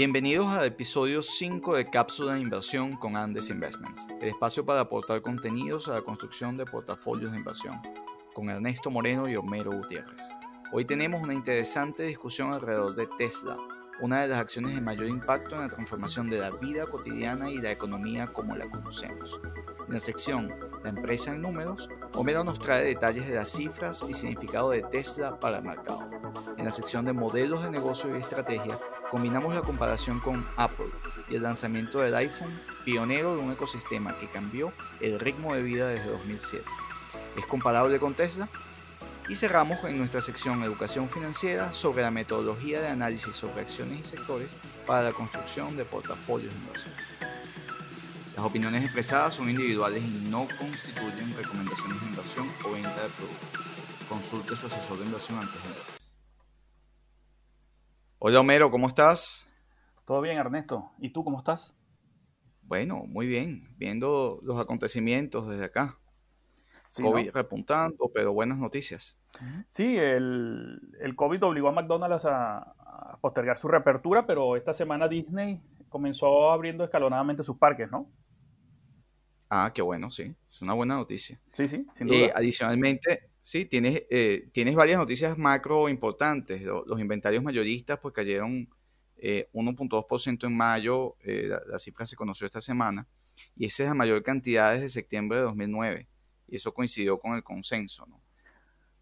Bienvenidos al episodio 5 de Cápsula de Inversión con Andes Investments, el espacio para aportar contenidos a la construcción de portafolios de inversión, con Ernesto Moreno y Homero Gutiérrez. Hoy tenemos una interesante discusión alrededor de Tesla, una de las acciones de mayor impacto en la transformación de la vida cotidiana y la economía como la conocemos. En la sección La empresa en números, Homero nos trae detalles de las cifras y significado de Tesla para el mercado. En la sección de modelos de negocio y estrategia, combinamos la comparación con Apple y el lanzamiento del iPhone, pionero de un ecosistema que cambió el ritmo de vida desde 2007. ¿Es comparable con Tesla? Y cerramos en nuestra sección Educación Financiera sobre la metodología de análisis sobre acciones y sectores para la construcción de portafolios de inversión. Las opiniones expresadas son individuales y no constituyen recomendaciones de inversión o venta de productos. Consulte su asesor de inversión antes de. Hola Homero, ¿cómo estás? Todo bien, Ernesto. ¿Y tú cómo estás? Bueno, muy bien, viendo los acontecimientos desde acá. COVID repuntando, pero buenas noticias. Sí, el, el, COVID obligó a McDonald's a, a, postergar su reapertura, pero esta semana Disney comenzó abriendo escalonadamente sus parques, ¿no? Ah, qué bueno, sí. Es una buena noticia. Sí, sí, sin eh, duda. adicionalmente, Sí, tienes, eh, tienes varias noticias macro importantes. Los, inventarios mayoristas pues cayeron 1.2% eh, en mayo, eh, la, cifra se conoció esta semana, y esa es la mayor cantidad desde septiembre de 2009, y eso coincidió con el consenso. ¿no?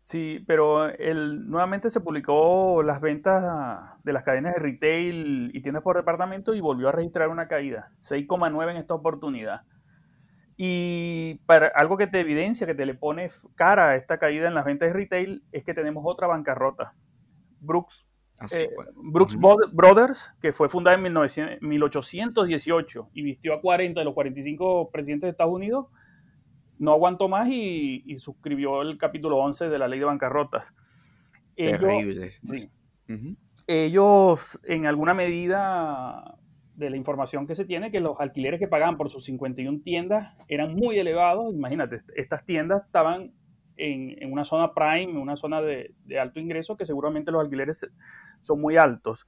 Sí, pero el, nuevamente se publicó las ventas de las cadenas de retail y tiendas por departamento y volvió a registrar una caída, 6,9 en esta oportunidad. Y para algo que te evidencia, que te le pone cara a esta caída en las ventas de retail, es que tenemos otra bancarrota. Brooks, eh, Brooks Brothers, que fue fundada en 1818 y vistió a 40 de los 45 presidentes de Estados Unidos, no aguantó más y, suscribió el capítulo 11 de la ley de bancarrotas. Terrible. ellos en alguna medida de la información que se tiene, que los alquileres que pagaban por sus 51 tiendas eran muy elevados. Imagínate, estas tiendas estaban en, una zona prime, en una zona de, alto ingreso, que seguramente los alquileres son muy altos.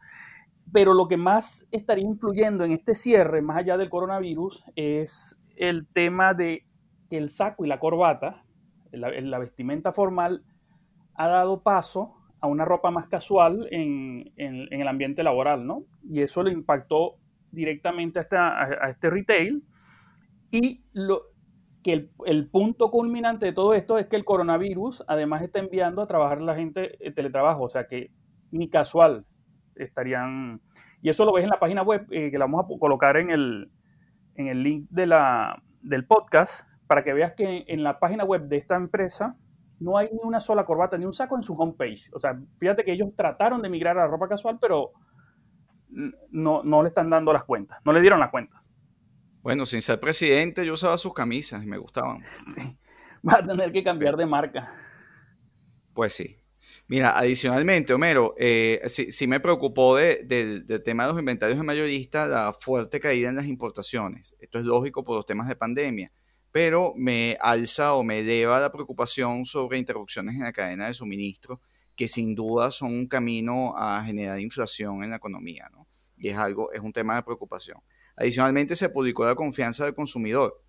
Pero lo que más estaría influyendo en este cierre, más allá del coronavirus, es el tema de que el saco y la corbata, la, vestimenta formal, ha dado paso a una ropa más casual en, en, el ambiente laboral, ¿no? Y eso le impactó directamente a, este retail y lo, que el, punto culminante de todo esto es que el coronavirus además está enviando a trabajar la gente el teletrabajo, o sea que ni casual estarían... Y eso lo ves en la página web, eh, que la vamos a colocar en el, en el link de la, del podcast, para que veas que en la página web de esta empresa no hay ni una sola corbata, ni un saco en su homepage. O sea, fíjate que ellos trataron de migrar a la ropa casual, pero no, no le están dando las cuentas, no le dieron las cuentas. Bueno, sin ser presidente, yo usaba sus camisas y me gustaban. Va a tener que cambiar de marca. Pues sí. Mira, adicionalmente, Homero, eh, sí, me preocupó del tema de los inventarios de mayoristas la fuerte caída en las importaciones. Esto es lógico por los temas de pandemia, pero me alza o me eleva la preocupación sobre interrupciones en la cadena de suministro que sin duda son un camino a generar inflación en la economía, ¿no? Y es algo, es un tema de preocupación. Adicionalmente, se publicó la confianza del consumidor.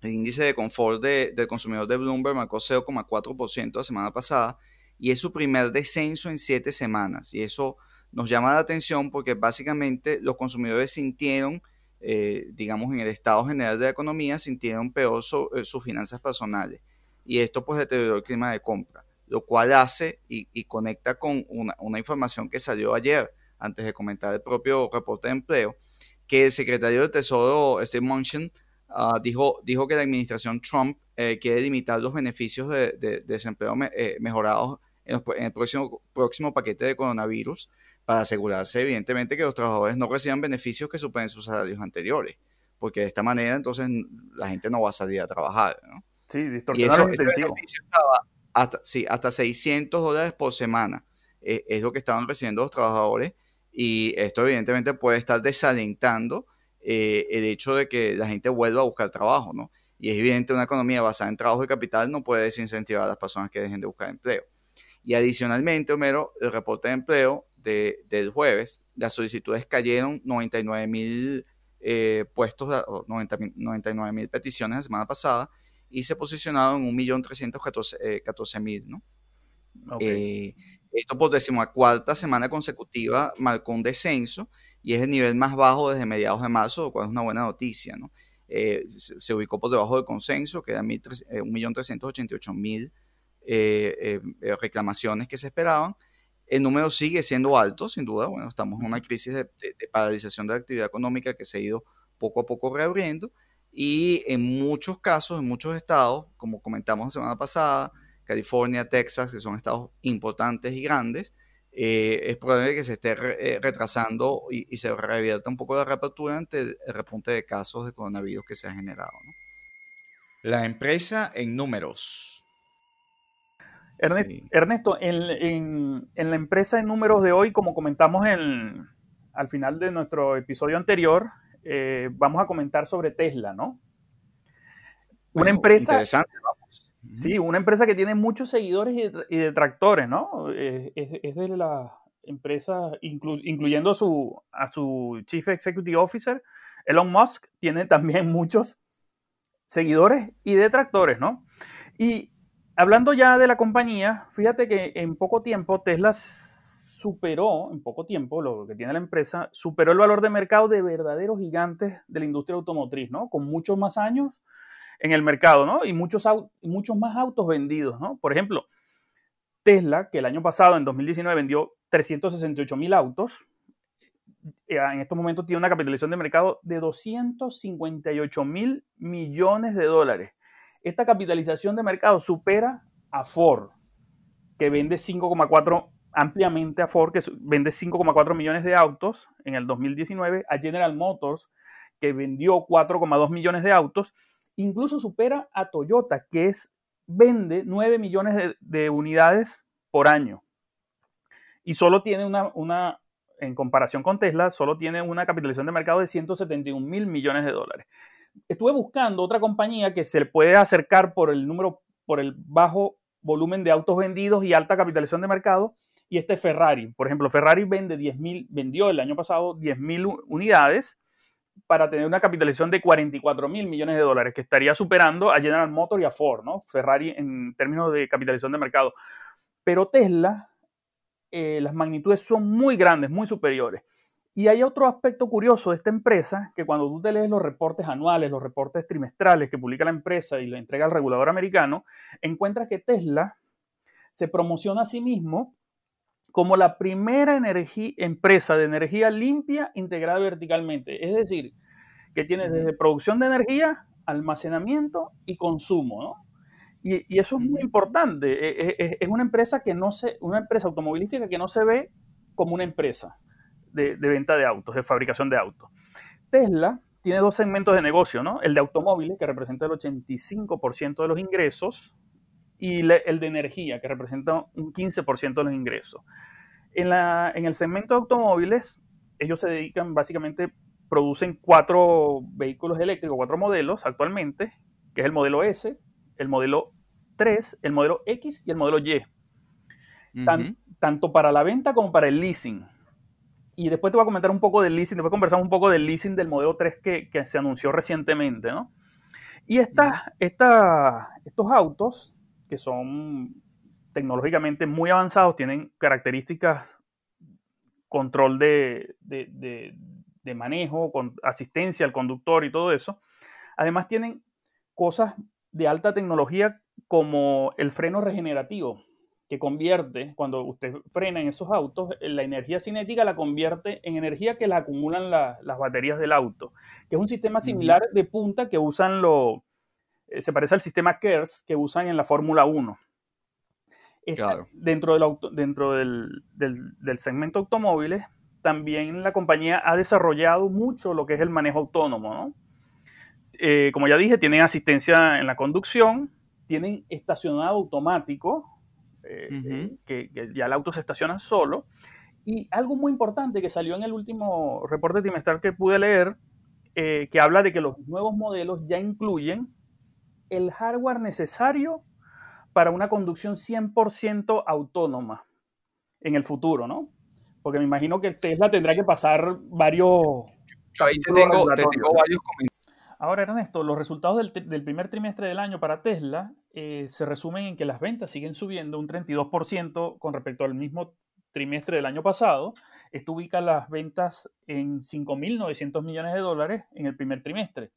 El índice de confort del consumidor de Bloomberg marcó 0,4% la semana pasada y es su primer descenso en siete semanas. Y eso nos llama la atención porque básicamente los consumidores sintieron, eh, digamos, en el estado general de la economía, sintieron peor eh, sus finanzas personales. Y esto pues deterioró el clima de compra lo cual hace y, conecta con una, información que salió ayer, antes de comentar el propio reporte de empleo, que el secretario del Tesoro, Steve Mnuchin, ah, dijo, dijo que la administración Trump eh, quiere limitar los beneficios de, desempleo eh, mejorados en, el próximo, próximo paquete de coronavirus para asegurarse, evidentemente, que los trabajadores no reciban beneficios que superen sus salarios anteriores, porque de esta manera entonces la gente no va a salir a trabajar. ¿no? Sí, distorsionar hasta, sí, hasta 600 dólares por semana. Eh, es lo que estaban recibiendo los trabajadores y esto evidentemente puede estar desalentando eh, el hecho de que la gente vuelva a buscar trabajo, ¿no? Y es evidente una economía basada en trabajo y capital no puede desincentivar a las personas que dejen de buscar empleo. Y adicionalmente, Homero, el reporte de empleo de, del jueves las solicitudes cayeron 99 mil eh, puestos, 99 mil peticiones la semana pasada y se posicionaron en 1.314.000, ¿no? Esto por decimocuarta semana consecutiva marcó un descenso y es el nivel más bajo desde mediados de marzo, lo cual es una buena noticia, ¿no? se, ubicó por debajo del consenso, que era 1.388.000 eh, eh, reclamaciones que se esperaban. El número sigue siendo alto, sin duda. Bueno, estamos en una crisis de, paralización de la actividad económica que se ha ido poco a poco reabriendo. Y en muchos casos, en muchos estados, como comentamos la semana pasada, California, Texas, que son estados importantes y grandes, eh, es probable que se esté retrasando y, se revierta un poco la reapertura ante el, repunte de casos de coronavirus que se ha generado. La empresa en números. Ernesto, en, la empresa en números de hoy, como comentamos en, al final de nuestro episodio anterior, eh, vamos a comentar sobre Tesla, ¿no? Una empresa. Interesante, vamos. Sí, una empresa que tiene muchos seguidores y, detractores, ¿no? Es, de las empresas, incluyendo a su, a su Chief Executive Officer, Elon Musk, tiene también muchos seguidores y detractores, ¿no? Y hablando ya de la compañía, fíjate que en poco tiempo Tesla superó, en poco tiempo, lo que tiene la empresa, superó el valor de mercado de verdaderos gigantes de la industria automotriz, ¿no? Con muchos más años en el mercado, ¿no? Y muchos, muchos más autos vendidos, ¿no? Por ejemplo, Tesla, que el año pasado, en 2019, vendió 368 mil autos, eh, en estos momentos tiene una capitalización de mercado de 258 mil millones de dólares esta capitalización de mercado supera a Ford, que vende 5,4 ampliamente a Ford, que vende 5,4 millones de autos en el 2019, a General Motors, que vendió 4,2 millones de autos, incluso supera a Toyota, que es, vende 9 millones de, unidades por año. Y solo tiene una, en comparación con Tesla, solo tiene una capitalización de mercado de 171 mil millones de dólares estuve buscando otra compañía que se le puede acercar por el número, por el bajo volumen de autos vendidos y alta capitalización de mercado, y este es Ferrari. Por ejemplo, Ferrari vende 10 vendió el año pasado 10.000 unidades para tener una capitalización de 44 mil millones de dólares, que estaría superando a General Motors y a Ford, ¿no? Ferrari en términos de capitalización de mercado. Pero Tesla, eh, las magnitudes son muy grandes, muy superiores. Y hay otro aspecto curioso de esta empresa, que cuando tú te lees los reportes anuales, los reportes trimestrales que publica la empresa y le entrega al regulador americano, encuentras que Tesla se promociona a sí mismo como la primera empresa de energía limpia integrada verticalmente. Es decir, que tiene desde producción de energía, almacenamiento y consumo, Y, eso es muy importante. E, e, e, es, una empresa que no se, una empresa automovilística que no se ve como una empresa de, venta de autos, de fabricación de autos. Tesla tiene dos segmentos de negocio, ¿no? El de automóviles, que representa el 85% de los ingresos, y el de energía, que representa un 15% de los ingresos. En, la, en el segmento de automóviles, ellos se dedican básicamente, producen cuatro vehículos eléctricos, cuatro modelos actualmente, que es el modelo S, el modelo 3, el modelo X y el modelo Y. tanto para la venta como para el leasing. Y después te voy a comentar un poco del leasing, después conversamos un poco del leasing del modelo 3 que, que se anunció recientemente, ¿no? Y esta, esta, estos autos, que son tecnológicamente muy avanzados, tienen características, control de, de, de, de manejo, con asistencia al conductor y todo eso. Además tienen cosas de alta tecnología como el freno regenerativo, que convierte, cuando usted frena en esos autos, la energía cinética la convierte en energía que la acumulan las baterías del auto, que es un sistema similar de punta que usan los, eh, se parece al sistema KERS que usan en la Fórmula 1. Claro. Dentro, del, auto, dentro del, del, segmento automóviles, también la compañía ha desarrollado mucho lo que es el manejo autónomo. ¿no? Eh, como ya dije, tienen asistencia en la conducción, tienen estacionado automático, eh, que, ya el auto se estaciona solo. Y algo muy importante que salió en el último reporte trimestral que pude leer, eh, que habla de que los nuevos modelos ya incluyen el hardware necesario para una conducción 100% autónoma en el futuro, ¿no? Porque me imagino que Tesla tendrá que pasar varios... ahí te tengo, varios comentarios. Ahora, Ernesto, los resultados del, primer trimestre del año para Tesla eh, se resumen en que las ventas siguen subiendo un 32% con respecto al mismo trimestre del año pasado. Esto ubica las ventas en 5.900 millones de dólares en el primer trimestre.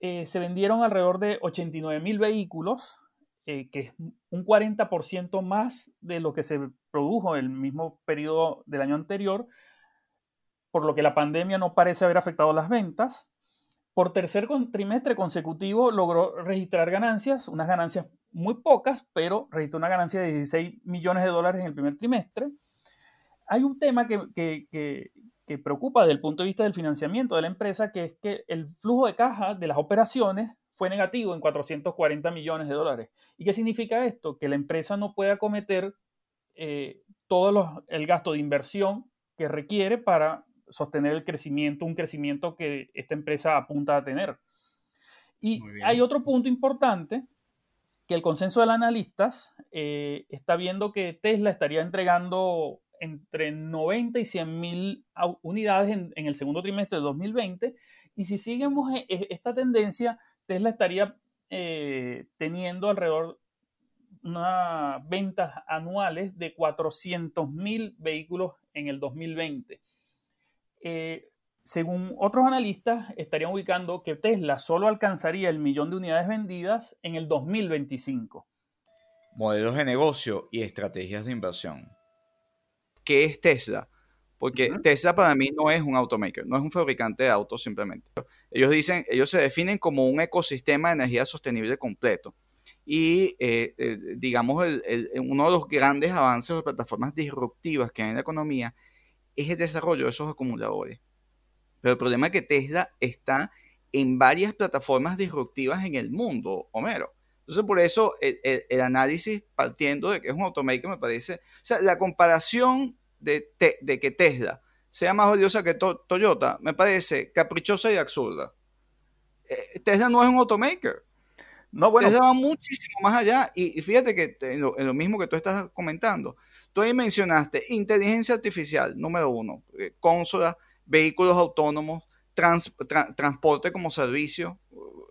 Eh, se vendieron alrededor de 89.000 vehículos, eh, que es un 40% más de lo que se produjo en el mismo periodo del año anterior, por lo que la pandemia no parece haber afectado las ventas. Por tercer trimestre consecutivo logró registrar ganancias, unas ganancias muy pocas, pero registró una ganancia de 16 millones de dólares en el primer trimestre. Hay un tema que, preocupa desde el punto de vista del financiamiento de la empresa, que es que el flujo de caja de las operaciones fue negativo en 440 millones de dólares. ¿Y qué significa esto? Que la empresa no puede acometer eh, todo el gasto de inversión que requiere para sostener el crecimiento, un crecimiento que esta empresa apunta a tener. Y hay otro punto importante, que el consenso de los analistas eh, está viendo que Tesla estaría entregando entre 90 y 100 mil unidades en, el segundo trimestre de 2020. Y si seguimos e, e, esta tendencia, Tesla estaría eh, teniendo alrededor unas ventas anuales de 400 mil vehículos en el 2020. Eh, según otros analistas, estarían ubicando que Tesla solo alcanzaría el millón de unidades vendidas en el 2025. Modelos de negocio y estrategias de inversión. ¿Qué es Tesla? Porque Tesla para mí no es un automaker, no es un fabricante de autos simplemente. Ellos dicen, ellos se definen como un ecosistema de energía sostenible completo. Y eh, eh, digamos, uno de los grandes avances de plataformas disruptivas que hay en la economía es el desarrollo de esos acumuladores. Pero el problema es que Tesla está en varias plataformas disruptivas en el mundo, Homero. Entonces, por eso el, análisis partiendo de que es un automaker me parece, o sea, la comparación de, de que Tesla sea más valiosa que Toyota me parece caprichosa y absurda. Eh, Tesla no es un automaker. No, bueno. Tesla va muchísimo más allá. Y, fíjate que en lo, mismo que tú estás comentando, tú ahí mencionaste inteligencia artificial, número uno, eh, consola, vehículos autónomos, transporte como servicio,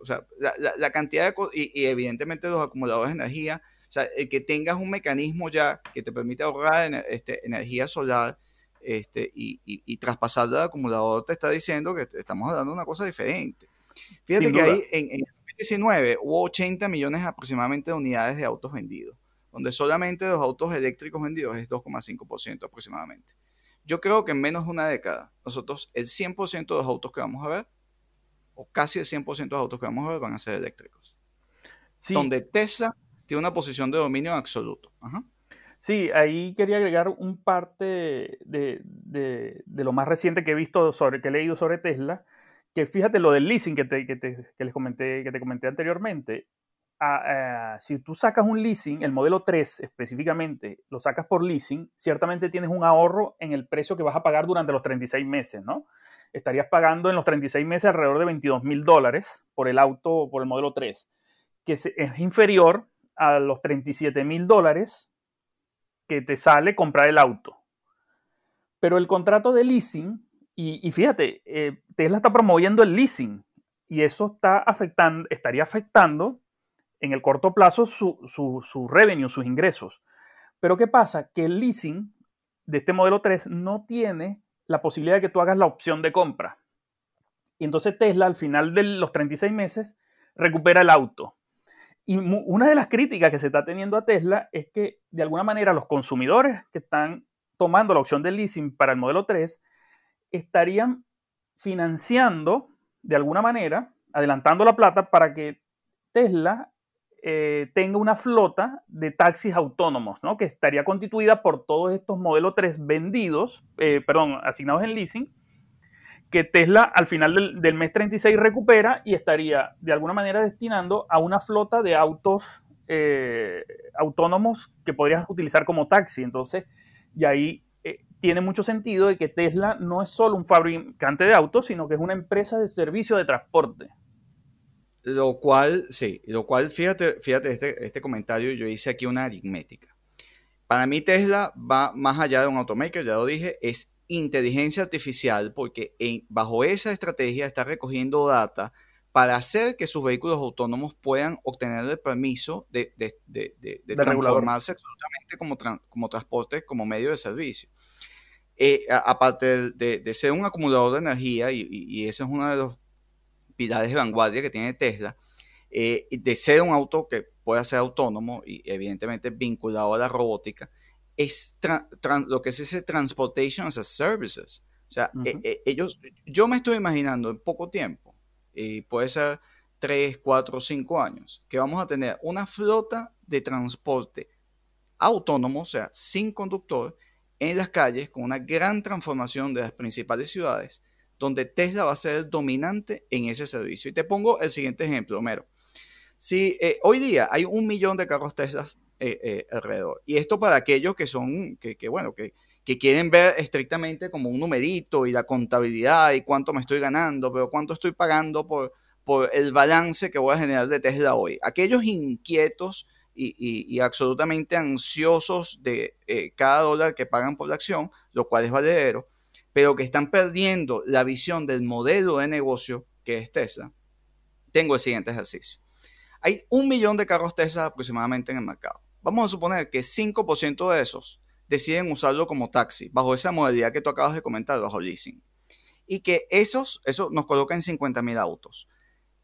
o sea, la, cantidad de y, y, evidentemente los acumuladores de energía, o sea, el que tengas un mecanismo ya que te permite ahorrar este, energía solar este, y, y, traspasarla al acumulador te está diciendo que estamos hablando de una cosa diferente. Fíjate que ahí en, en 2019 hubo 80 millones aproximadamente de unidades de autos vendidos, donde solamente los autos eléctricos vendidos es 2,5% aproximadamente. Yo creo que en menos de una década, nosotros el 100% de los autos que vamos a ver, o casi el 100% de los autos que vamos a ver, van a ser eléctricos. Donde Tesla tiene una posición de dominio absoluto. Sí, ahí quería agregar un parte de, lo más reciente que he visto sobre, que he leído sobre Tesla, que fíjate lo del leasing que, te, que, les comenté, que te comenté anteriormente. Ah, si tú sacas un leasing, el modelo 3 específicamente, lo sacas por leasing, ciertamente tienes un ahorro en el precio que vas a pagar durante los 36 meses, ¿no? Estarías pagando en los 36 meses alrededor de 22 mil dólares por el auto, por el modelo 3, que es, inferior a los 37 mil dólares que te sale comprar el auto. Pero el contrato de leasing, y, fíjate, eh, Tesla está promoviendo el leasing y eso está afectando, estaría afectando en el corto plazo su, su, revenue, sus ingresos. Pero ¿qué pasa? Que el leasing de este modelo 3 no tiene la posibilidad de que tú hagas la opción de compra. Y entonces Tesla al final de los 36 meses recupera el auto. Y una de las críticas que se está teniendo a Tesla es que de alguna manera los consumidores que están tomando la opción de leasing para el modelo 3 estarían financiando de alguna manera, adelantando la plata para que Tesla eh, tenga una flota de taxis autónomos, ¿no? que estaría constituida por todos estos modelos 3 vendidos, eh, perdón, asignados en leasing, que Tesla al final del, mes 36 recupera y estaría de alguna manera destinando a una flota de autos eh, autónomos que podrías utilizar como taxi. Entonces, y ahí tiene mucho sentido de que Tesla no es solo un fabricante de autos, sino que es una empresa de servicio de transporte. Lo cual, sí, lo cual, fíjate, fíjate este, este comentario, yo hice aquí una aritmética. para mí Tesla va más allá de un automaker, ya lo dije, es inteligencia artificial porque bajo esa estrategia está recogiendo data para hacer que sus vehículos autónomos puedan obtener el permiso de, transformarse absolutamente como, como transporte, como medio de servicio. Eh, aparte de, ser un acumulador de energía, y, y, ese es uno de los pilares de vanguardia que tiene Tesla, eh, de ser un auto que pueda ser autónomo y evidentemente vinculado a la robótica, es lo que es ese Transportation as a Services. O sea, e, e, ellos, yo me estoy imaginando en poco tiempo, y puede ser 3, 4, 5 años, que vamos a tener una flota de transporte autónomo, o sea, sin conductor, en las calles, con una gran transformación de las principales ciudades, donde Tesla va a ser dominante en ese servicio. Y te pongo el siguiente ejemplo, Homero. Si eh, hoy día hay un millón de carros Tesla eh, eh, alrededor, y esto para aquellos que son, que, bueno, que, que, quieren ver estrictamente como un numerito y la contabilidad y cuánto me estoy ganando, pero cuánto estoy pagando por, por el balance que voy a generar de Tesla hoy. Aquellos inquietos y, y, absolutamente ansiosos de cada dólar que pagan por la acción, lo cual es valedero, pero que están perdiendo la visión del modelo de negocio que es Tesla, tengo el siguiente ejercicio. Hay un millón de carros Tesla aproximadamente en el mercado. Vamos a suponer que 5% de esos deciden usarlo como taxi, bajo esa modalidad que tú acabas de comentar, bajo leasing. Y que esos, eso nos coloca en 50 mil autos.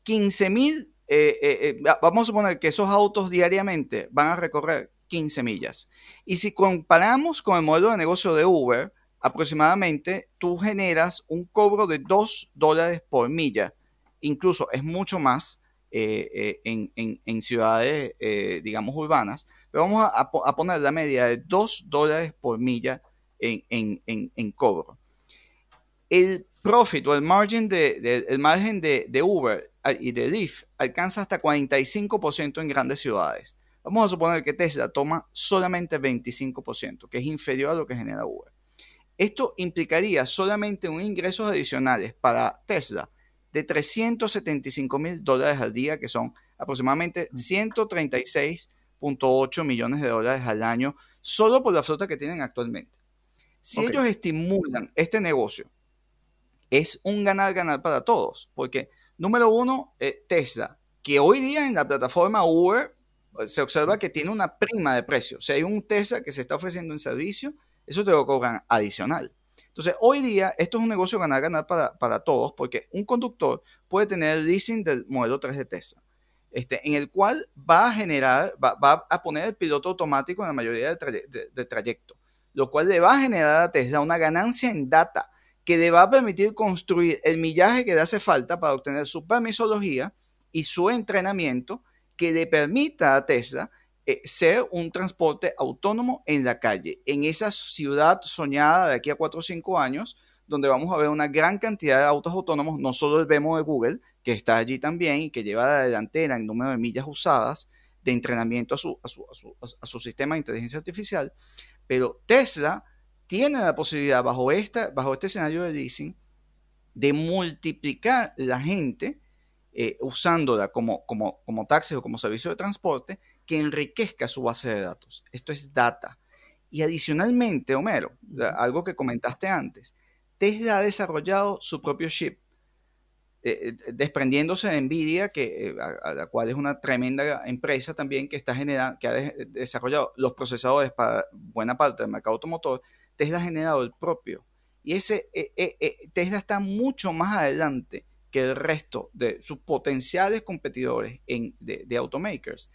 15 mil, eh, eh, eh, vamos a suponer que esos autos diariamente van a recorrer 15 millas. Y si comparamos con el modelo de negocio de Uber, aproximadamente tú generas un cobro de 2 dólares por milla. Incluso es mucho más eh, eh, en, ciudades, eh, digamos, urbanas, pero vamos a, poner la media de 2 dólares por milla en, cobro. El profit o el margen de, margen de, Uber y de Lyft alcanza hasta 45% en grandes ciudades. Vamos a suponer que Tesla toma solamente 25%, que es inferior a lo que genera Uber. Esto implicaría solamente un ingresos adicionales para Tesla de 375 mil dólares al día, que son aproximadamente 136.8 millones de dólares al año, solo por la flota que tienen actualmente. Si ellos estimulan este negocio, es un ganar-ganar para todos, porque número uno, eh, Tesla, que hoy día en la plataforma Uber eh, se observa que tiene una prima de precio. Si hay un Tesla que se está ofreciendo en servicio, eso te lo cobran adicional. Entonces, hoy día esto es un negocio ganar-ganar para, todos, porque un conductor puede tener el leasing del modelo 3 de Tesla, este, en el cual va a generar, va, a poner el piloto automático en la mayoría del, trayecto, lo cual le va a generar a Tesla una ganancia en data que le va a permitir construir el millaje que le hace falta para obtener su permisología y su entrenamiento que le permita a Tesla eh, ser un transporte autónomo en la calle, en esa ciudad soñada de aquí a 4 o 5 años, donde vamos a ver una gran cantidad de autos autónomos, no solo el Vemo de Google, que está allí también y que lleva la delantera en número de millas usadas de entrenamiento a su, a su, a su, sistema de inteligencia artificial, pero Tesla tiene la posibilidad bajo, esta, bajo este escenario de leasing de multiplicar la gente eh, usándola como, como, como taxi o como servicio de transporte que enriquezca su base de datos. Esto es data. Y adicionalmente, Homero, algo que comentaste antes, Tesla ha desarrollado su propio chip, eh, eh, desprendiéndose de Nvidia, que, a, la cual es una tremenda empresa también que, está generando, que ha desarrollado los procesadores para buena parte del mercado automotor, Tesla ha generado el propio. Y ese Tesla está mucho más adelante que el resto de sus potenciales competidores en, de, automakers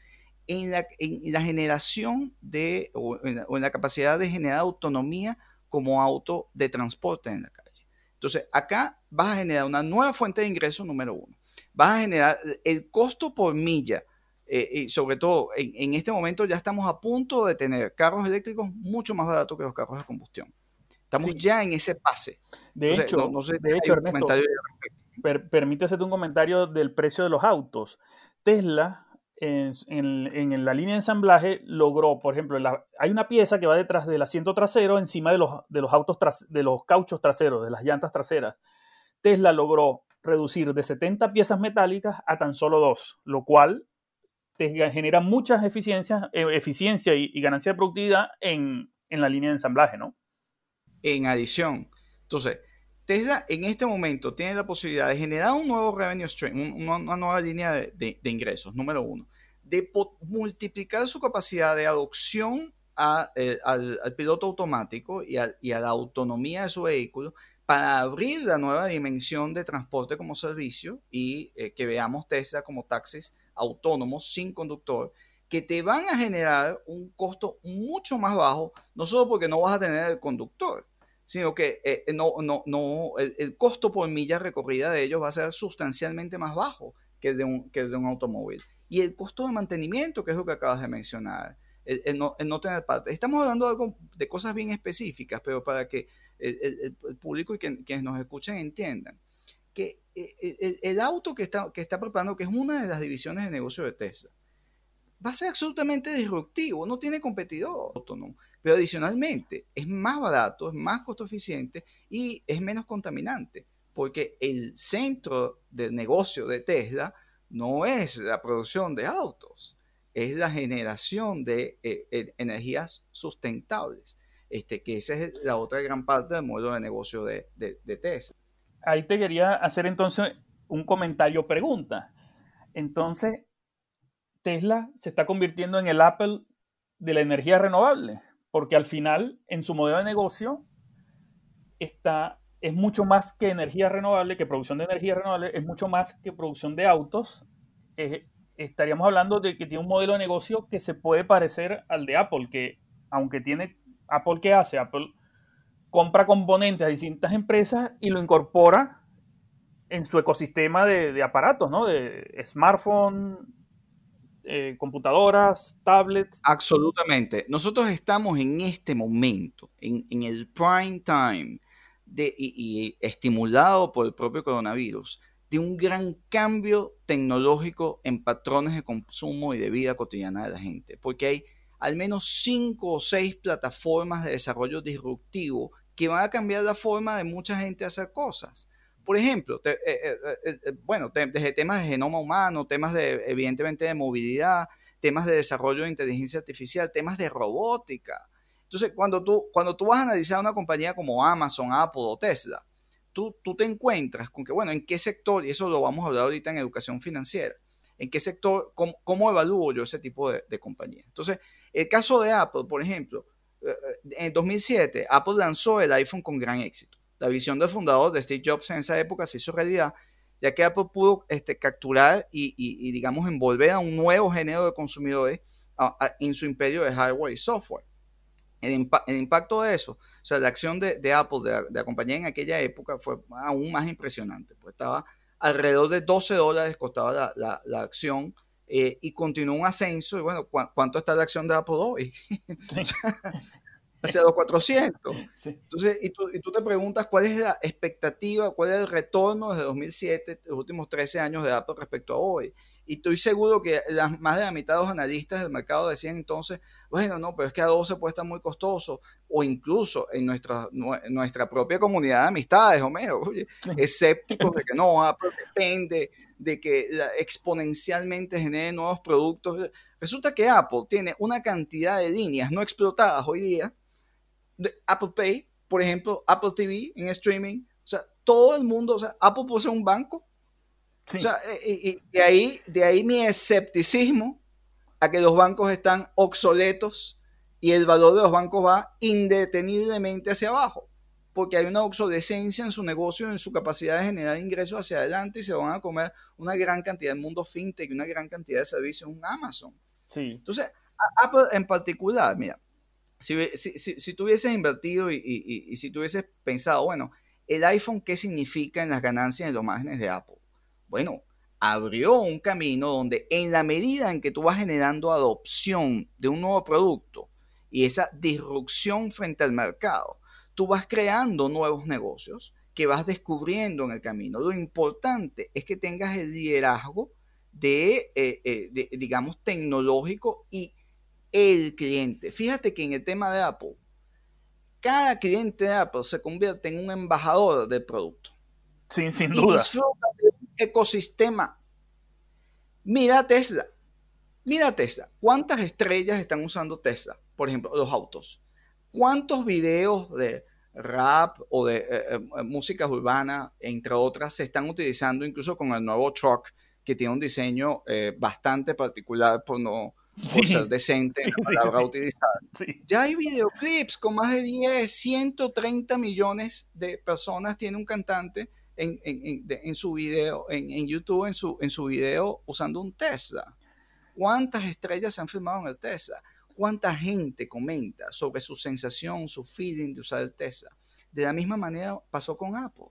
en la, en la, generación de, o en la, capacidad de generar autonomía como auto de transporte en la calle. Entonces, acá vas a generar una nueva fuente de ingreso número uno. Vas a generar el costo por milla, eh, y sobre todo en, en, este momento ya estamos a punto de tener carros eléctricos mucho más baratos que los carros de combustión. Estamos ya en ese pase. De hecho, no, sé de hecho Ernesto, permite hacerte un comentario del precio de los autos. Tesla, en, la línea de ensamblaje, logró, por ejemplo, hay una pieza que va detrás del asiento trasero encima de los, de los autos, de los cauchos traseros, de las llantas traseras. Tesla logró reducir de 70 piezas metálicas a tan solo dos, lo cual te genera muchas eficiencias, eh, eficiencia y, ganancia de productividad en, en, la línea de ensamblaje, ¿no? En adición, entonces, Tesla en este momento tiene la posibilidad de generar un nuevo revenue stream, una, nueva línea de, ingresos, número uno, de multiplicar su capacidad de adopción eh, al, piloto automático y a, la autonomía de su vehículo para abrir la nueva dimensión de transporte como servicio y eh, que veamos Tesla como taxis autónomos sin conductor que te van a generar un costo mucho más bajo, no solo porque no vas a tener el conductor, sino que eh, no, no, no, el, costo por milla recorrida de ellos va a ser sustancialmente más bajo que de un, que de un automóvil. Y el costo de mantenimiento, que es lo que acabas de mencionar, el, no, tener parte. Estamos hablando de, cosas bien específicas, pero para que el, público y quienes nos escuchan entiendan que eh, el, auto que está, que está preparando, que es una de las divisiones de negocio de Tesla, va a ser absolutamente disruptivo, no tiene competidor autónomo, pero adicionalmente es más barato, es más costo eficiente y es menos contaminante, porque el centro del negocio de Tesla no es la producción de autos, es la generación de eh, energías sustentables, este, que esa es la otra gran parte del modelo de negocio de, Tesla. Ahí te quería hacer entonces un comentario pregunta. Entonces, Tesla se está convirtiendo en el Apple de la energía renovable, porque al final, en su modelo de negocio, está, es mucho más que energía renovable, que producción de energía renovable, es mucho más que producción de autos, estaríamos hablando de que tiene un modelo de negocio que se puede parecer al de Apple, que aunque tiene, Apple ¿qué hace? Apple compra componentes a distintas empresas y lo incorpora en su ecosistema de, aparatos, ¿no? De smartphone, eh, computadoras, tablets. Absolutamente. Nosotros estamos en este momento, en, el prime time, de, y estimulado por el propio coronavirus, de un gran cambio tecnológico en patrones de consumo y de vida cotidiana de la gente, porque hay al menos cinco o seis plataformas de desarrollo disruptivo que van a cambiar la forma de mucha gente hacer cosas. Por ejemplo, eh, eh, eh, bueno, desde temas de genoma humano, temas de, evidentemente, de movilidad, temas de desarrollo de inteligencia artificial, temas de robótica. Entonces, cuando tú, cuando tú vas a analizar una compañía como Amazon, Apple o Tesla, tú, te encuentras con que, bueno, ¿en qué sector? Y eso lo vamos a hablar ahorita en educación financiera. ¿En qué sector, cómo, evalúo yo ese tipo de, de compañía? Entonces, el caso de Apple, por ejemplo, en 2007, Apple lanzó el iPhone con gran éxito. La visión del fundador de Steve Jobs en esa época se hizo realidad, ya que Apple pudo este, capturar y, digamos, envolver a un nuevo género de consumidores en su imperio de hardware y software el, impacto de eso, o sea, la acción de, Apple, de, de, la compañía en aquella época, fue aún más impresionante. Pues estaba alrededor de 12 dólares, costaba la, la, acción eh, y continuó un ascenso. Y bueno, ¿cuánto está la acción de Apple hoy? hacia los 400. Entonces, y tú, y tú, te preguntas cuál es la expectativa, cuál es el retorno desde 2007, los últimos 13 años de Apple respecto a hoy. Y estoy seguro que más de la mitad de los analistas del mercado decían entonces, bueno, no, pero es que a 12 puede estar muy costoso, o incluso en nuestra, nuestra propia comunidad de amistades, Homero, escépticos de que no, Apple depende de que exponencialmente genere nuevos productos. Resulta que Apple tiene una cantidad de líneas no explotadas hoy día, Apple Pay, por ejemplo, Apple TV en streaming, o sea, todo el mundo, o sea, Apple posee un banco o sea, y, de, ahí, de ahí mi escepticismo a que los bancos están obsoletos y el valor de los bancos va indeteniblemente hacia abajo, porque hay una obsolescencia en su negocio, en su capacidad de generar ingresos hacia adelante y se van a comer una gran cantidad del mundo fintech y una gran cantidad de servicios en Amazon. Sí. Entonces, Apple en particular, mira, si, si, si, hubieses invertido y, y, y si tú hubieses pensado, bueno, el iPhone, ¿qué significa en las ganancias en los márgenes de Apple? Bueno, abrió un camino donde en la medida en que tú vas generando adopción de un nuevo producto y esa disrupción frente al mercado, tú vas creando nuevos negocios que vas descubriendo en el camino. Lo importante es que tengas el liderazgo de, eh, eh, digamos, tecnológico y el cliente. Fíjate que en el tema de Apple, cada cliente de Apple se convierte en un embajador del producto. Sin, sin duda ecosistema. Mira Tesla. Mira Tesla, ¿cuántas estrellas están usando Tesla? Por ejemplo, los autos. ¿Cuántos videos de rap o de eh, eh, música urbana, entre otras, se están utilizando incluso con el nuevo truck que tiene un diseño eh, bastante particular por no ser decente en la palabra utilizada. Ya hay videoclips con más de 10, 130 millones de personas tiene un cantante en, en, en, su video, en, YouTube, en su, en su video usando un Tesla. ¿Cuántas estrellas se han filmado en el Tesla? ¿Cuánta gente comenta sobre su sensación, su feeling de usar el Tesla? De la misma manera pasó con Apple.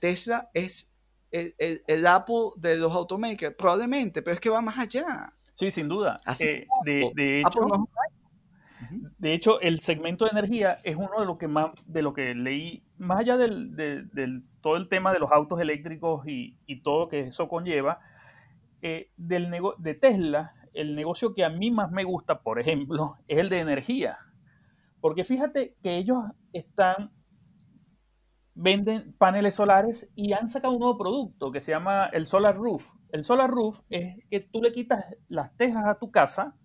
Tesla es el, el, Apple de los automakers, probablemente, pero es que va más allá. Sí, sin duda. Eh, de, de, hecho, de, hecho, el segmento de energía es uno de lo que más, de lo que leí, más allá del, del todo el tema de los autos eléctricos y, y todo que eso conlleva, eh, del de Tesla, el negocio que a mí más me gusta, por ejemplo, es el de energía. Porque fíjate que ellos están venden paneles solares y han sacado un nuevo producto que se llama el Solar Roof. El Solar Roof es que tú le quitas las tejas a tu casa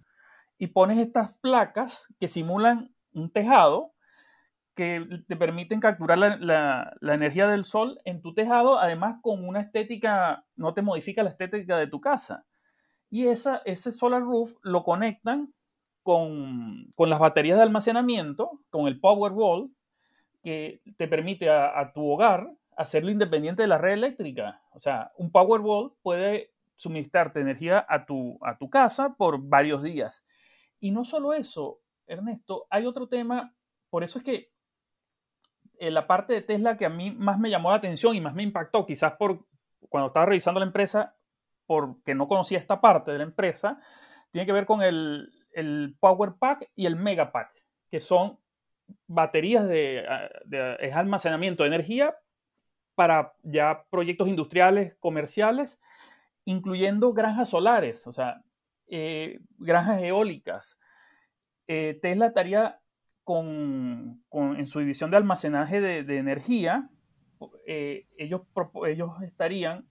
y pones estas placas que simulan un tejado que te permiten capturar la, energía del sol en tu tejado, además con una estética, no te modifica la estética de tu casa. Y esa, ese Solar Roof lo conectan con, con las baterías de almacenamiento, con el Powerwall, que te permite a, tu hogar hacerlo independiente de la red eléctrica. O sea, un Powerwall puede suministrarte energía a tu, casa por varios días. Y no solo eso, Ernesto, hay otro tema, por eso es que eh, la parte de Tesla que a mí más me llamó la atención y más me impactó, quizás por cuando estaba revisando la empresa, porque no conocía esta parte de la empresa, tiene que ver con el, el Power Pack y el Mega Pack, que son baterías de, almacenamiento de energía para ya proyectos industriales, comerciales, incluyendo granjas solares, o sea, eh, granjas eólicas. Eh, Tesla estaría con, en su división de almacenaje de, energía, eh, ellos, ellos estarían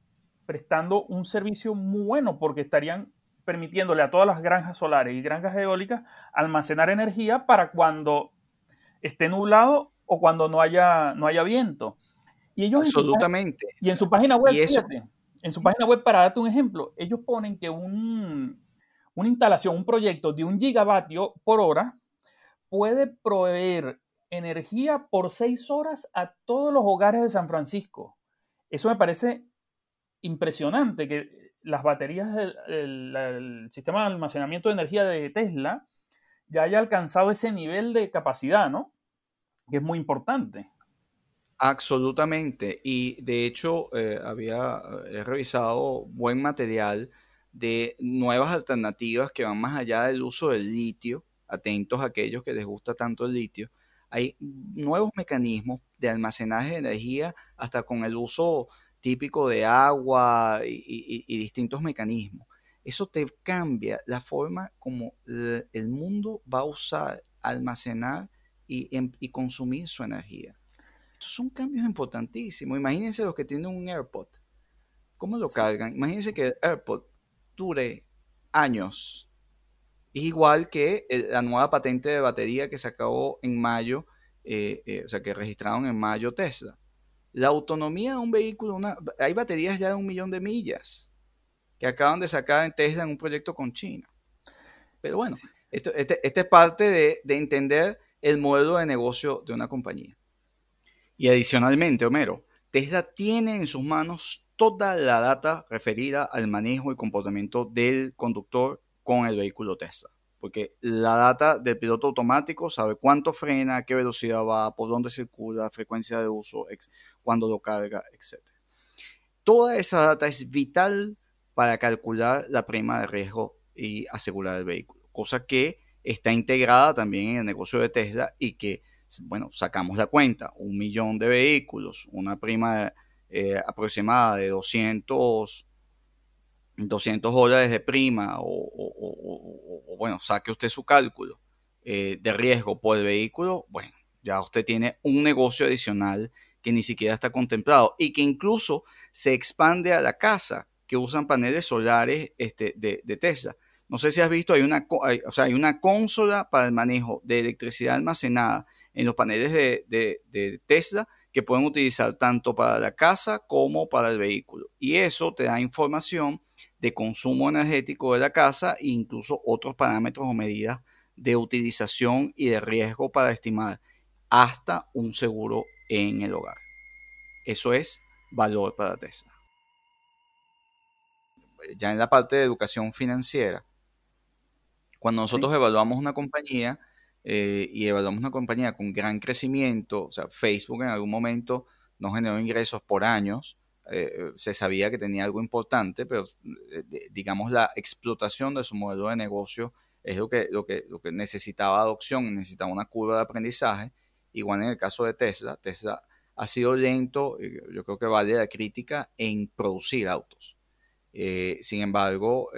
prestando un servicio muy bueno porque estarían permitiéndole a todas las granjas solares y granjas eólicas almacenar energía para cuando esté nublado o cuando no haya, no haya viento. Y ellos Absolutamente. y en su página web, en su página web, para darte un ejemplo, ellos ponen que un, una instalación, un proyecto de un gigavatio por hora puede proveer energía por seis horas a todos los hogares de San Francisco. Eso me parece impresionante, que las baterías, el sistema de almacenamiento de energía de Tesla ya haya alcanzado ese nivel de capacidad, ¿no? Que es muy importante. Absolutamente. Y de hecho, eh, había he revisado buen material de nuevas alternativas que van más allá del uso del litio. Atentos a aquellos que les gusta tanto el litio. Hay nuevos mecanismos de almacenaje de energía hasta con el uso típico de agua y, y distintos mecanismos. Eso te cambia la forma como el mundo va a usar, almacenar Em, y, consumir su energía. Estos son cambios importantísimos. Imagínense los que tienen un AirPod. ¿Cómo lo cargan? Imagínense que el AirPod dure años. Es igual que la nueva patente de batería que se acabó en mayo, eh, eh, o sea, que registraron en mayo Tesla. La autonomía de un vehículo, hay baterías ya de un millón de millas que acaban de sacar en Tesla en un proyecto con China. Pero bueno, esto, este, este, es parte de, de entender el modelo de negocio de una compañía. Y adicionalmente, Homero, Tesla tiene en sus manos toda la data referida al manejo y comportamiento del conductor con el vehículo Tesla. Porque la data del piloto automático sabe cuánto frena, qué velocidad va, por dónde circula, frecuencia de uso, cuándo lo carga, etc. Toda esa data es vital para calcular la prima de riesgo y asegurar el vehículo. Cosa que está integrada también en el negocio de Tesla y que, bueno, sacamos la cuenta, un millón de vehículos, una prima eh, aproximada de 200, 200 dólares de prima o, bueno, saque usted su cálculo eh, de riesgo por el vehículo, bueno, ya usted tiene un negocio adicional que ni siquiera está contemplado y que incluso se expande a la casa que usan paneles solares este, de, de Tesla no sé si has visto, hay una, o sea, hay una consola para el manejo de electricidad almacenada en los paneles de, de, Tesla que pueden utilizar tanto para la casa como para el vehículo. Y eso te da información de consumo energético de la casa e incluso otros parámetros o medidas de utilización y de riesgo para estimar hasta un seguro en el hogar. Eso es valor para Tesla. Ya en la parte de educación financiera, cuando nosotros evaluamos una compañía eh, y evaluamos una compañía con gran crecimiento, o sea, Facebook en algún momento no generó ingresos por años, eh, se sabía que tenía algo importante, pero eh, digamos la explotación de su modelo de negocio es lo que, lo que, lo que necesitaba adopción, necesitaba una curva de aprendizaje. Igual en el caso de Tesla, Tesla ha sido lento, yo creo que vale la crítica en producir autos. sin embargo,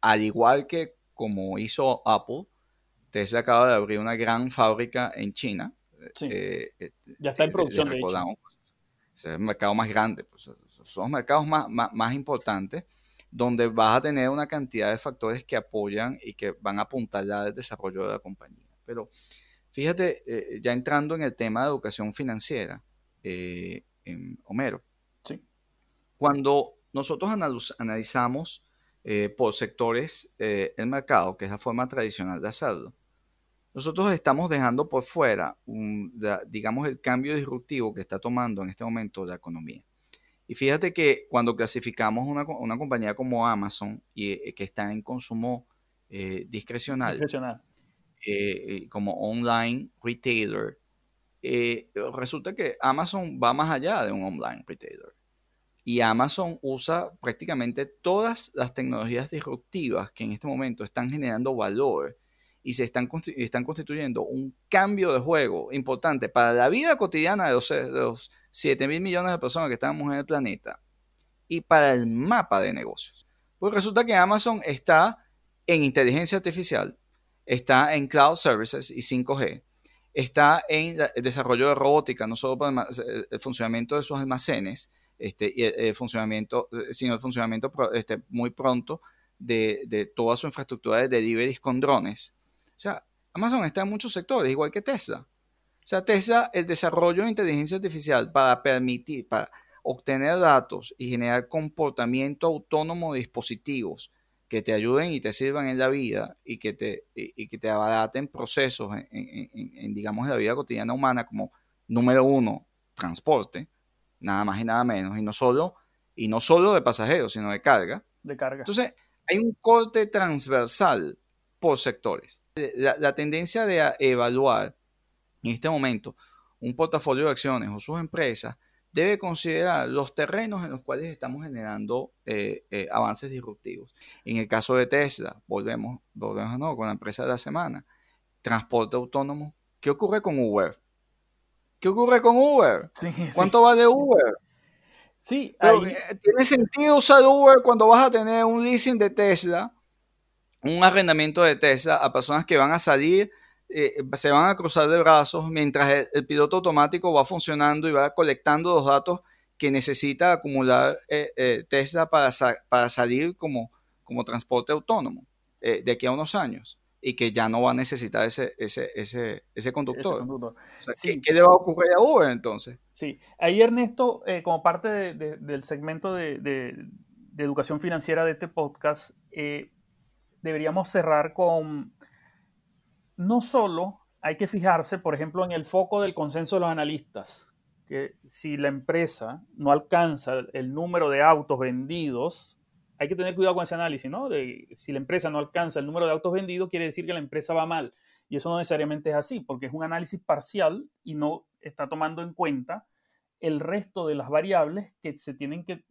al igual que como hizo Apple, Tesla acaba de abrir una gran fábrica en China. Eh, eh, ya está en producción, de hecho. Es el mercado más grande, pues, son los mercados más, más, importantes donde vas a tener una cantidad de factores que apoyan y que van a apuntalar el desarrollo de la compañía. Pero fíjate, eh, ya entrando en el tema de educación financiera, en Homero, sí. cuando nosotros analizamos eh, por sectores eh, el mercado, que es la forma tradicional de hacerlo. Nosotros estamos dejando por fuera, digamos, el cambio disruptivo que está tomando en este momento la economía. Y fíjate que cuando clasificamos una, una compañía como Amazon, y, eh, que está en consumo discrecional, discrecional. como online retailer, resulta que Amazon va más allá de un online retailer. Y Amazon usa prácticamente todas las tecnologías disruptivas que en este momento están generando valor y se están, están constituyendo un cambio de juego importante para la vida cotidiana de los, de los 7 mil millones de personas que estamos en el planeta y para el mapa de negocios. Pues resulta que Amazon está en inteligencia artificial, está en cloud services y 5G, está en el desarrollo de robótica, no solo para el funcionamiento de sus almacenes, este, el, funcionamiento, eh, sino el funcionamiento este, muy pronto de, de, toda su infraestructura de deliveries con drones. O sea, Amazon está en muchos sectores, igual que Tesla. O sea, Tesla, el desarrollo de inteligencia artificial para permitir, para obtener datos y generar comportamiento autónomo de dispositivos que te ayuden y te sirvan en la vida y que te, y, que te abaraten procesos en, en, en, digamos, la vida cotidiana humana como, número uno, transporte, nada más y nada menos, y no solo, y no solo de pasajeros, sino de carga. De carga. Entonces, hay un corte transversal por sectores. La, tendencia de evaluar en este momento un portafolio de acciones o sus empresas debe considerar los terrenos en los cuales estamos generando eh, eh, avances disruptivos. En el caso de Tesla, volvemos, volvemos ¿no? con la empresa de la semana, transporte autónomo. ¿Qué ocurre con Uber? ¿Qué ocurre con Uber? ¿Cuánto vale Uber? Sí, eh, tiene sentido usar Uber cuando vas a tener un leasing de Tesla, un arrendamiento de Tesla a personas que van a salir, eh, se van a cruzar de brazos mientras el, piloto automático va funcionando y va colectando los datos que necesita acumular eh, Tesla para, para salir como, como transporte autónomo de aquí a unos años y que ya no va a necesitar ese, ese, ese, ese conductor. ¿qué, le va a ocurrir a Uber entonces? Sí, ahí Ernesto, eh, como parte del segmento de, educación financiera de este podcast, eh, deberíamos cerrar con, no solo hay que fijarse, por ejemplo, en el foco del consenso de los analistas, que si la empresa no alcanza el número de autos vendidos hay que tener cuidado con ese análisis, ¿no? Si la empresa no alcanza el número de autos vendidos, quiere decir que la empresa va mal. Y eso no necesariamente es así, porque es un análisis parcial y no está tomando en cuenta el resto de las variables que se tienen que,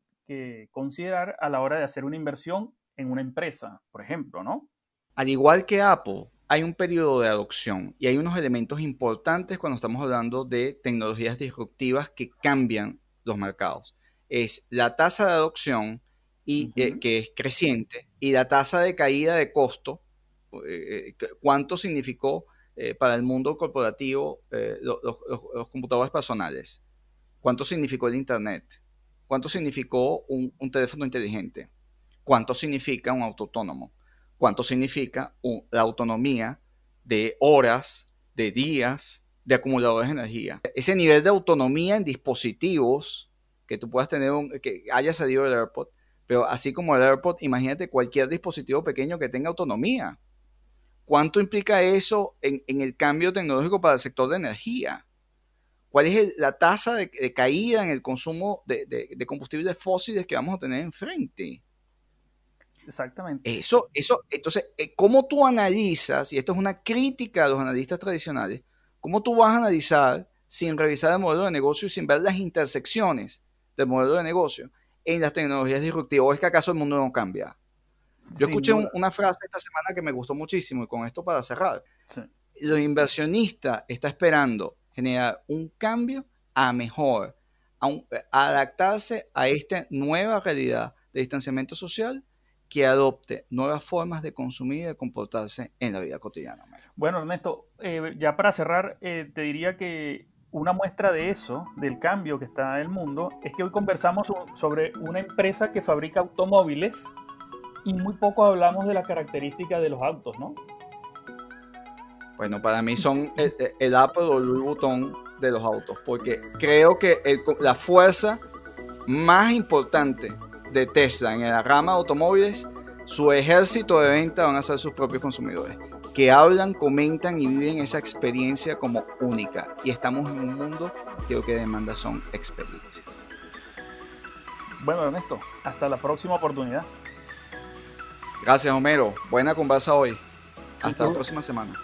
considerar a la hora de hacer una inversión en una empresa, por ejemplo, ¿no? Al igual que Apple, hay un periodo de adopción y hay unos elementos importantes cuando estamos hablando de tecnologías disruptivas que cambian los mercados. Es la tasa de adopción, y eh, que es creciente, y la tasa de caída de costo, eh, eh, cuánto significó para el mundo corporativo los, computadores personales, cuánto significó el Internet, cuánto significó un, teléfono inteligente, cuánto significa un auto autónomo, cuánto significa la autonomía de horas, de días, de acumuladores de energía. Ese nivel de autonomía en dispositivos que tú puedas tener, que haya salido del AirPod, pero así como el AirPod, imagínate cualquier dispositivo pequeño que tenga autonomía. ¿Cuánto implica eso en, el cambio tecnológico para el sector de energía? ¿Cuál es la tasa de, caída en el consumo de, de, combustibles fósiles que vamos a tener enfrente? Exactamente. Eso, eso, entonces, eh, ¿cómo tú analizas, y esto es una crítica a los analistas tradicionales, cómo tú vas a analizar sin revisar el modelo de negocio y sin ver las intersecciones del modelo de negocio en las tecnologías disruptivas? ¿O es que acaso el mundo no cambia? Yo escuché una frase esta semana que me gustó muchísimo y con esto para cerrar. Los inversionistas está esperando generar un cambio a mejor, a, adaptarse a esta nueva realidad de distanciamiento social que adopte nuevas formas de consumir y de comportarse en la vida cotidiana. Bueno, Ernesto, eh, ya para cerrar, eh, te diría que una muestra de eso, del cambio que está en el mundo, es que hoy conversamos sobre una empresa que fabrica automóviles y muy poco hablamos de la característica de los autos, ¿no? Bueno, para mí son el, Apple o el Louis Vuitton de los autos, porque creo que la fuerza más importante de Tesla en la rama de automóviles, su ejército de venta van a ser sus propios consumidores, que hablan, comentan y viven esa experiencia como única. Y estamos en un mundo que lo que demanda son experiencias. Bueno, Ernesto, hasta la próxima oportunidad. Gracias, Homero. Buena conversa hoy. Hasta la próxima semana.